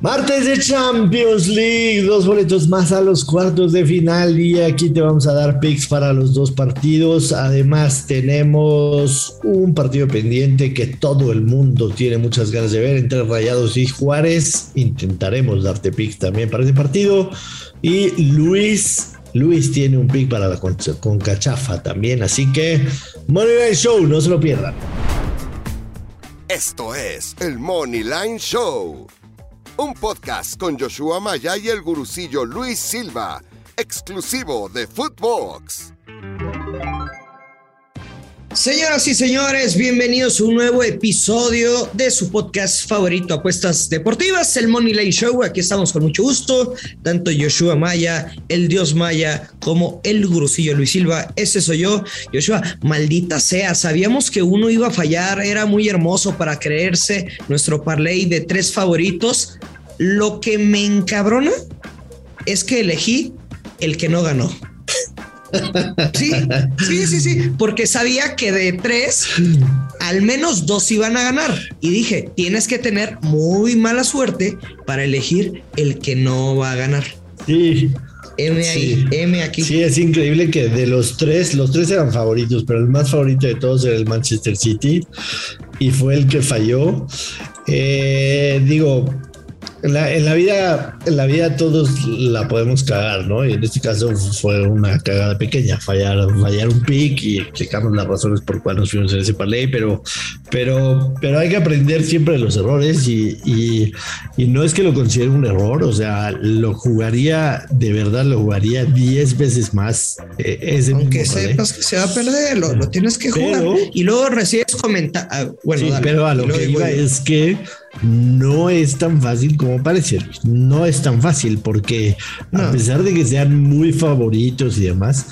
Martes de Champions League, dos boletos más a los cuartos de final y aquí te vamos a dar picks para los dos partidos. Además tenemos un partido pendiente que todo el mundo tiene muchas ganas de ver entre Rayados y Juárez. Intentaremos darte picks también para ese partido. Y Luis, Luis tiene un pick para la con, Cachafa también, así que Money Line Show, no se lo pierdan. Esto es el Money Line Show un podcast con Joshua Maya y el gurucillo Luis Silva, exclusivo de Footbox. Señoras y señores, bienvenidos a un nuevo episodio de su podcast favorito, Apuestas Deportivas, el Money Line Show. Aquí estamos con mucho gusto, tanto Joshua Maya, el Dios Maya, como el gurucillo Luis Silva. Ese soy yo. Joshua, maldita sea, sabíamos que uno iba a fallar, era muy hermoso para creerse nuestro parlay de tres favoritos. Lo que me encabrona es que elegí el que no ganó. Sí, sí, sí, sí, porque sabía que de tres, al menos dos iban a ganar. Y dije, tienes que tener muy mala suerte para elegir el que no va a ganar. Sí. M ahí, M aquí. Sí, es increíble que de los tres, los tres eran favoritos, pero el más favorito de todos era el Manchester City y fue el que falló. Eh, digo, en la, vida, en la vida todos la podemos cagar, ¿no? Y en este caso fue una cagada pequeña, fallar, fallar un pick y explicamos las razones por cuál nos fuimos en ese parlay, pero, pero, pero hay que aprender siempre de los errores y, y, no es que lo considere un error, o sea, lo jugaría, de verdad lo jugaría 10 veces más. Eh, Aunque sepas que se va a perder, lo, tienes que jugar y luego recibes comentarios. Ah, bueno, sí, pero a lo que iba es que no es tan fácil como parece. No es tan fácil porque a pesar de que sean muy favoritos y demás,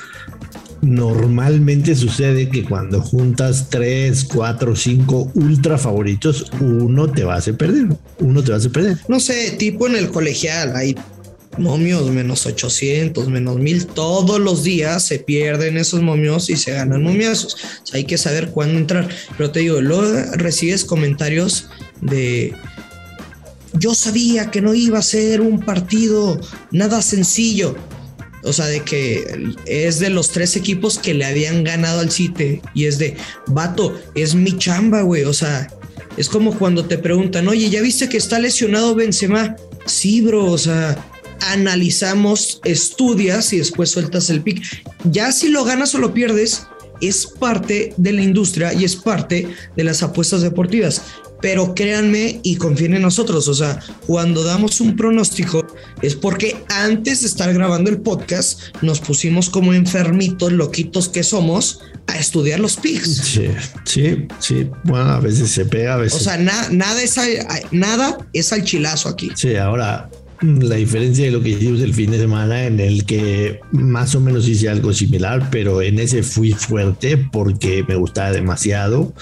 normalmente sucede que cuando juntas tres, cuatro, cinco ultra favoritos, uno te va a hacer perder. Uno te va a hacer perder. No sé, tipo en el colegial, hay momios menos 800, menos 1000, todos los días se pierden esos momios y se ganan momiazos. hay que saber cuándo entrar. Pero te digo, luego recibes comentarios de yo sabía que no iba a ser un partido nada sencillo. O sea, de que es de los tres equipos que le habían ganado al City. Y es de, vato, es mi chamba, güey. O sea, es como cuando te preguntan, oye, ¿ya viste que está lesionado Benzema? Sí, bro, o sea, analizamos, estudias y después sueltas el pick. Ya si lo ganas o lo pierdes, es parte de la industria y es parte de las apuestas deportivas. Pero créanme y confíen en nosotros, o sea, cuando damos un pronóstico es porque antes de estar grabando el podcast nos pusimos como enfermitos, loquitos que somos, a estudiar los picks. Sí, sí, sí. Bueno, a veces se pega, a veces. O sea, nada, es nada es al chilazo aquí. Sí, ahora la diferencia de lo que hicimos el fin de semana en el que más o menos hice algo similar, pero en ese fui fuerte porque me gustaba demasiado.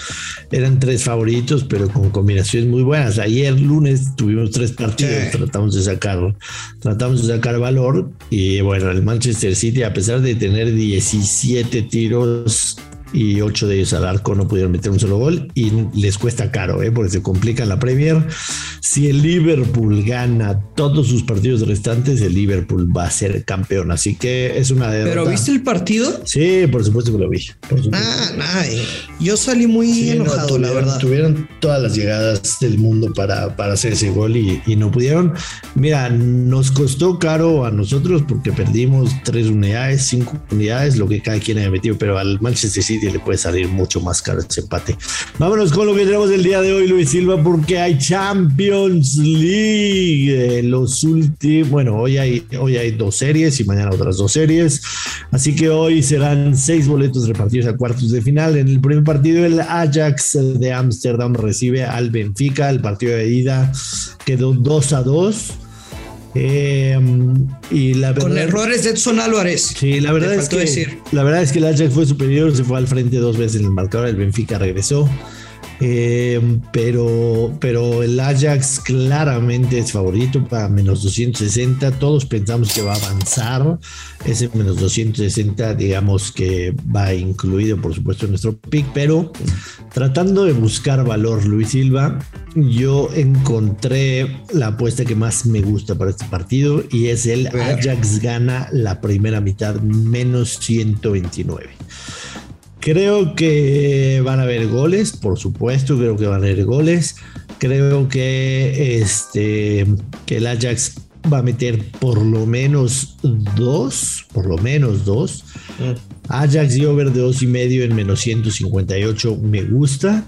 Eran tres favoritos, pero con combinaciones muy buenas. Ayer lunes tuvimos tres partidos, tratamos de sacar, tratamos de sacar valor y bueno, el Manchester City a pesar de tener 17 tiros y ocho de ellos al arco no pudieron meter un solo gol y les cuesta caro, ¿eh? porque se complica la Premier. Si el Liverpool gana todos sus partidos restantes, el Liverpool va a ser campeón. Así que es una derrota. ¿Pero viste el partido? Sí, por supuesto que lo vi. Ah, yo salí muy enojado, la verdad. Tuvieron todas las llegadas del mundo para, para hacer ese gol y, y no pudieron. Mira, nos costó caro a nosotros porque perdimos tres unidades, cinco unidades, lo que cada quien haya metido, pero al Manchester City le puede salir mucho más caro ese empate. Vámonos con lo que tenemos el día de hoy, Luis Silva, porque hay Champions League. los últimos, bueno, hoy hay, hoy hay dos series y mañana otras dos series. Así que hoy serán seis boletos repartidos a cuartos de final. En el primer partido, el Ajax de Ámsterdam recibe al Benfica. El partido de ida quedó 2 a 2. Eh, y la Con errores de Edson Álvarez. Sí, la verdad es que la verdad es que el Ajax fue superior, se fue al frente dos veces en el marcador, el Benfica regresó. Eh, pero, pero el Ajax claramente es favorito para menos 260. Todos pensamos que va a avanzar. Ese menos 260, digamos que va incluido, por supuesto, en nuestro pick. Pero tratando de buscar valor, Luis Silva, yo encontré la apuesta que más me gusta para este partido y es el Ajax gana la primera mitad menos 129. Creo que van a haber goles, por supuesto, creo que van a haber goles. Creo que, este, que el Ajax va a meter por lo menos dos, por lo menos dos. Mm. Ajax y over de dos y medio en menos 158 me gusta.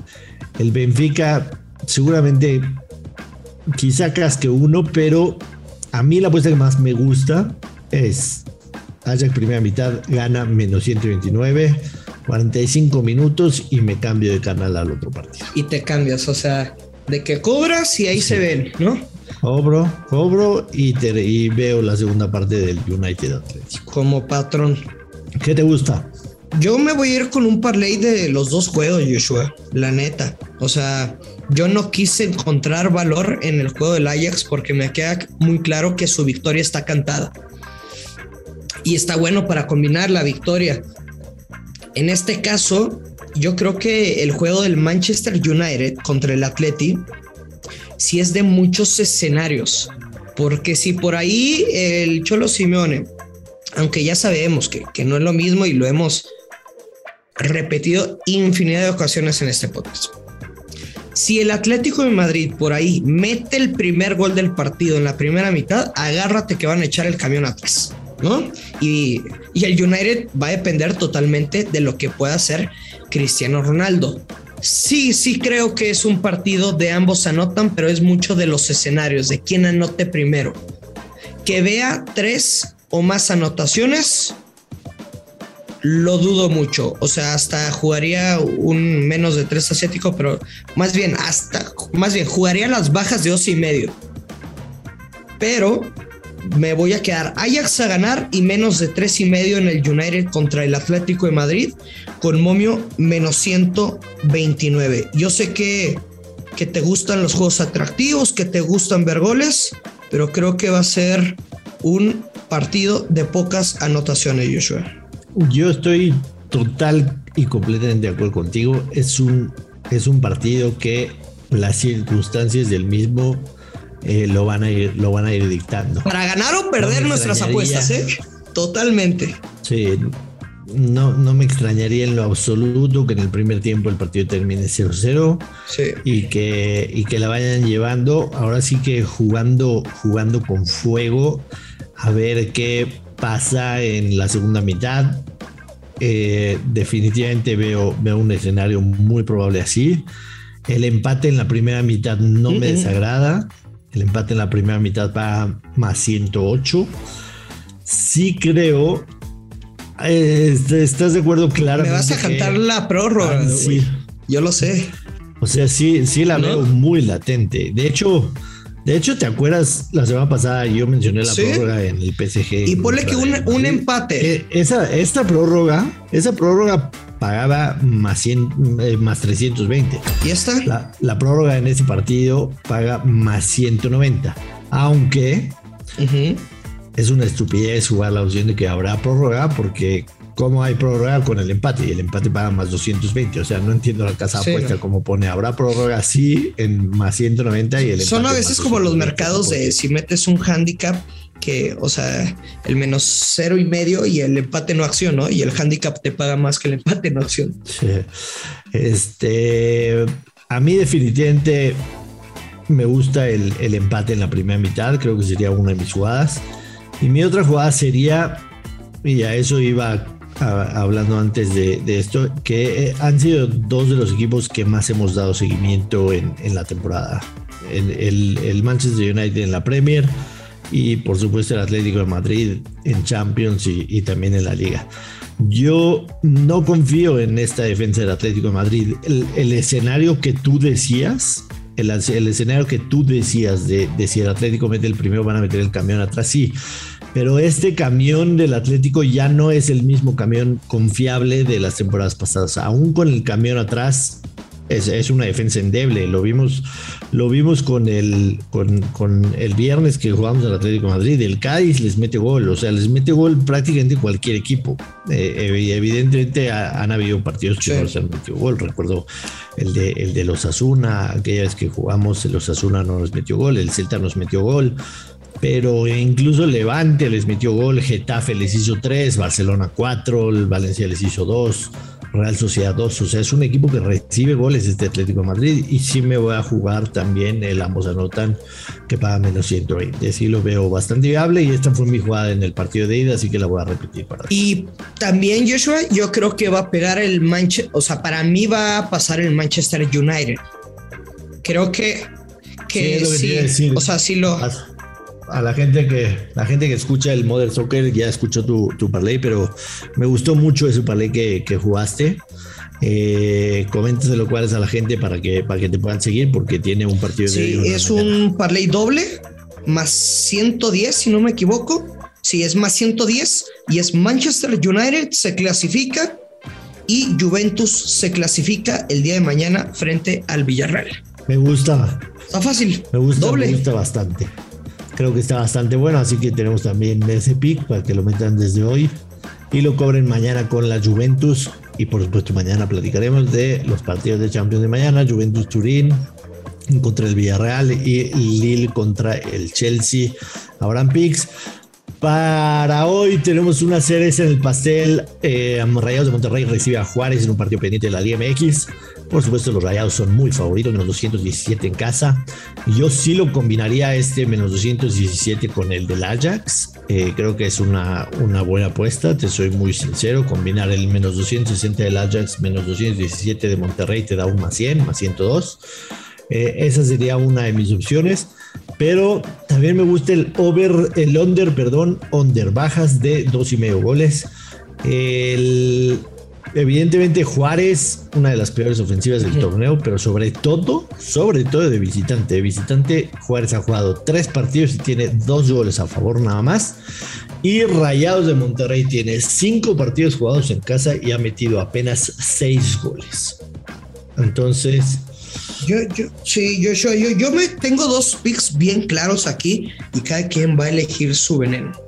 El Benfica seguramente quizá casque uno, pero a mí la apuesta que más me gusta es Ajax primera mitad gana menos 129 45 minutos y me cambio de canal al otro partido. Y te cambias, o sea, de que cobras y ahí se ven, ¿no? Cobro, cobro y, te, y veo la segunda parte del United Atlético. Como patrón. ¿Qué te gusta? Yo me voy a ir con un parlay de los dos juegos, Joshua, la neta. O sea, yo no quise encontrar valor en el juego del Ajax porque me queda muy claro que su victoria está cantada. Y está bueno para combinar la victoria en este caso, yo creo que el juego del Manchester United contra el Atleti sí es de muchos escenarios. Porque si por ahí el Cholo Simeone, aunque ya sabemos que, que no es lo mismo y lo hemos repetido infinidad de ocasiones en este podcast. Si el Atlético de Madrid por ahí mete el primer gol del partido en la primera mitad, agárrate que van a echar el camión atrás. ¿no? Y, el United va a depender totalmente de lo que pueda hacer Cristiano Ronaldo. Sí, sí creo que es un partido de ambos anotan, pero es mucho de los escenarios, de quién anote primero. Que vea tres o más anotaciones, lo dudo mucho. O sea, hasta jugaría un menos de tres asiático, pero más bien, hasta, más bien, jugaría las bajas de dos y medio. Pero me voy a quedar Ajax a ganar y menos de tres y medio en el United contra el Atlético de Madrid con momio menos 129. Yo sé que, que te gustan los juegos atractivos, que te gustan ver goles, pero creo que va a ser un partido de pocas anotaciones, Joshua. Yo estoy total y completamente de acuerdo contigo. Es un, es un partido que las circunstancias del mismo eh, lo, van a ir, lo van a ir dictando. Para ganar o perder nuestras apuestas, ¿eh? Totalmente. Sí, no, no me extrañaría en lo absoluto que en el primer tiempo el partido termine 0-0 y, que, y que la vayan llevando, ahora sí que jugando, jugando con fuego, a ver qué pasa en la segunda mitad. Eh, definitivamente veo, veo un escenario muy probable así. El empate en la primera mitad no me desagrada. El empate en la primera mitad va más 108. Sí creo. Eh, ¿Estás de acuerdo? Claro. Me vas a cantar la prórroga. Ah, sí. Yo lo sé. O sea, sí, sí la veo muy latente. De hecho, de hecho, ¿te acuerdas la semana pasada yo mencioné la prórroga en el PSG? Y ponle que un, empate. esa, esta prórroga, esa prórroga pagaba más, 100, eh, más 320. ¿Y esta? La, la, prórroga en ese partido paga más 190. Aunque es una estupidez jugar la opción de que habrá prórroga porque como hay prórroga con el empate y el empate paga más 220. O sea, no entiendo la casa apuesta como pone habrá prórroga sí en más 190 y el Son a veces como los mercados de si metes un handicap que, o sea, el menos cero y medio y el empate no acción, ¿no? Y el handicap te paga más que el empate no acción. Sí. Este, a mí definitivamente me gusta el, empate en la primera mitad, creo que sería una de mis jugadas. Y mi otra jugada sería, y a eso iba hablando antes de, esto, que eh, han sido dos de los equipos que más hemos dado seguimiento en, la temporada. El, el Manchester United en la Premier y por supuesto el Atlético de Madrid en Champions y, también en la liga. Yo no confío en esta defensa del Atlético de Madrid. El, escenario que tú decías, el, escenario que tú decías de, si el Atlético mete el primero, van a meter el camión atrás, sí. Pero este camión del Atlético ya no es el mismo camión confiable de las temporadas pasadas. Aún con el camión atrás, es, una defensa endeble. Lo vimos, lo vimos con el, con, el viernes que jugamos al Atlético de Madrid. El Cádiz les mete gol, o sea, les mete gol prácticamente cualquier equipo. Eh, evidentemente han habido partidos que no se han metido gol. Recuerdo el de, el de los Asuna, aquella vez que jugamos, los Asuna no nos metió gol, el Celta nos metió gol pero incluso Levante les metió gol, Getafe les hizo tres, Barcelona cuatro, Valencia les hizo dos. Real Sociedad 2. O sea, es un equipo que recibe goles este Atlético de Madrid y sí me voy a jugar también el ambos anotan que paga menos 120. Sí lo veo bastante viable y esta fue mi jugada en el partido de ida, así que la voy a repetir para Y también Joshua, yo creo que va a pegar el Manchester, o sea, para mí va a pasar el Manchester United. Creo que que sí, o sea, sí lo a la gente que la gente que escucha el Modern Soccer ya escuchó tu, tu parlay, pero me gustó mucho ese parlay que, que jugaste. Eh, coméntaselo cuál es a la gente para que, para que te puedan seguir, porque tiene un partido sí, es un parlay doble, más 110, si no me equivoco. Sí, es más 110 y es Manchester United se clasifica y Juventus se clasifica el día de mañana frente al Villarreal. Me gusta. Está fácil. Me gusta, doble. me gusta bastante creo que está bastante bueno, así que tenemos también ese pick para que lo metan desde hoy y lo cobren mañana con la Juventus y por supuesto mañana platicaremos de los partidos de Champions de mañana, Juventus Turín contra el Villarreal y Lille contra el Chelsea. Habrán picks. Para hoy tenemos una cereza en el pastel. Eh, Rayados de Monterrey recibe a Juárez en un partido pendiente de la Liga MX. Por supuesto, los Rayados son muy favoritos, menos 217 en casa. Yo sí lo combinaría este menos 217 con el del Ajax. Eh, creo que es una, una buena apuesta, te soy muy sincero. Combinar el menos 260 del Ajax, menos 217 de Monterrey te da un más 100, más 102. Eh, esa sería una de mis opciones. Pero también me gusta el over, el under, perdón, under bajas de dos y medio goles. Evidentemente Juárez, una de las peores ofensivas del torneo, pero sobre todo, sobre todo de visitante. De visitante, Juárez ha jugado tres partidos y tiene dos goles a favor nada más. Y Rayados de Monterrey tiene cinco partidos jugados en casa y ha metido apenas seis goles. Entonces, yo, yo, sí, yo, yo, yo, me tengo dos picks bien claros aquí y cada quien va a elegir su veneno.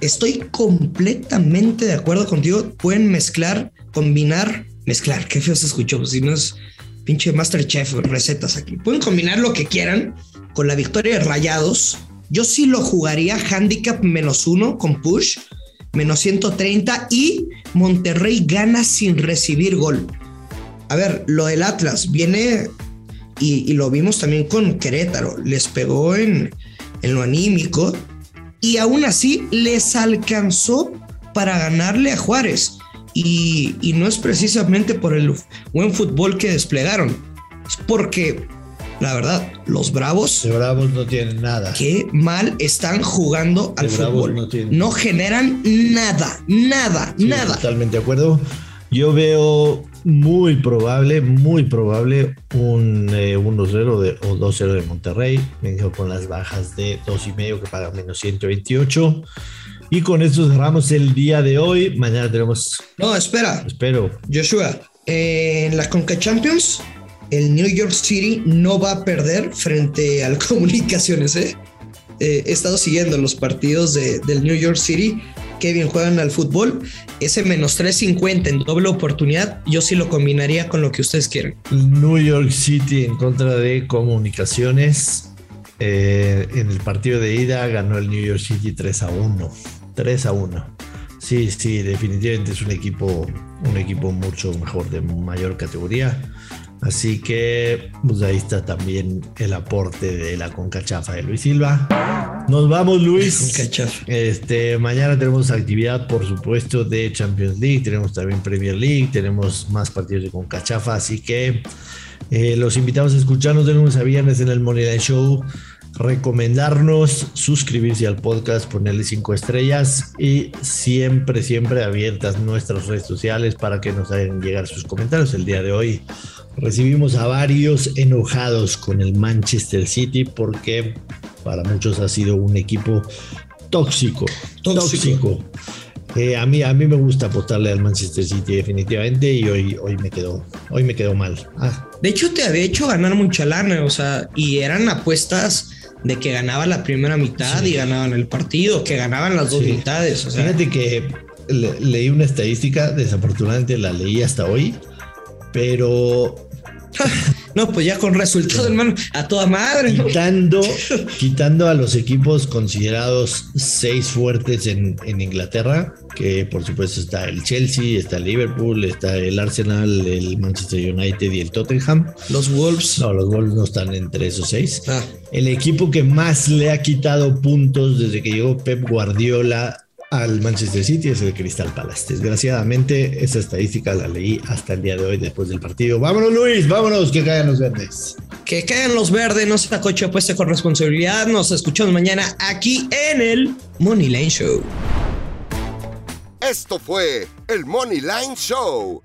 Estoy completamente de acuerdo contigo. Pueden mezclar, combinar, mezclar. Qué feo se escuchó. Si no es pinche Masterchef recetas aquí. Pueden combinar lo que quieran con la victoria de Rayados. Yo sí lo jugaría handicap menos uno con push, menos 130 y Monterrey gana sin recibir gol. A ver, lo del Atlas viene y, lo vimos también con Querétaro, les pegó en, en lo anímico y aún así les alcanzó para ganarle a Juárez. Y, y, no es precisamente por el buen fútbol que desplegaron, es porque, la verdad, los Bravos... Los Bravos no tienen nada. Qué mal están jugando al fútbol. No, no, generan nada, nada, nada. Totalmente de acuerdo. Yo veo muy probable, muy probable un 1-0 eh, o 2-0 de Monterrey. Vengo con las bajas de 2,5 que pagan menos 128. Y con esto cerramos el día de hoy. Mañana tenemos. No, espera. Espero. Joshua, en la Conca Champions, el New York City no va a perder frente al Comunicaciones. ¿eh? Eh, he estado siguiendo los partidos de, del New York City qué bien juegan al fútbol, ese menos 350 en doble oportunidad, yo sí lo combinaría con lo que ustedes quieren. New York City en contra de comunicaciones. Eh, en el partido de ida ganó el New York City 3 a 1. 3 a 1. Sí, sí, definitivamente es un equipo, un equipo mucho mejor, de mayor categoría. Así que pues ahí está también el aporte de la concachafa de Luis Silva. Nos vamos, Luis. Este, mañana tenemos actividad, por supuesto, de Champions League, tenemos también Premier League, tenemos más partidos de Concachafa, así que eh, los invitamos a escucharnos de lunes a viernes en el Money Show, recomendarnos, suscribirse al podcast, ponerle cinco estrellas y siempre, siempre abiertas nuestras redes sociales para que nos hagan llegar sus comentarios. El día de hoy recibimos a varios enojados con el Manchester City porque para muchos ha sido un equipo tóxico, tóxico. Eh, a, mí, a mí me gusta apostarle al Manchester City definitivamente y hoy, hoy, me, quedó, hoy me quedó mal. Ah. De hecho, te había hecho ganar mucha lana, o sea, y eran apuestas de que ganaba la primera mitad y ganaban el partido, que ganaban las dos mitades. O sea. Fíjate que leí una estadística, desafortunadamente la leí hasta hoy, pero no, pues ya con resultado, hermano, a toda madre. Quitando, quitando a los equipos considerados seis fuertes en, Inglaterra, que por supuesto está el Chelsea, está el Liverpool, está el Arsenal, el Manchester United y el Tottenham. Los Wolves. No, los Wolves no están entre esos seis. Ah. El equipo que más le ha quitado puntos desde que llegó Pep Guardiola al Manchester City es el Crystal Palace. Desgraciadamente, esa estadística la leí hasta el día de hoy después del partido. Vámonos, Luis, vámonos, que caigan los verdes. Que caigan los verdes, no se coche apuesta con responsabilidad. Nos escuchamos mañana aquí en el Money Line Show. Esto fue el Money Line Show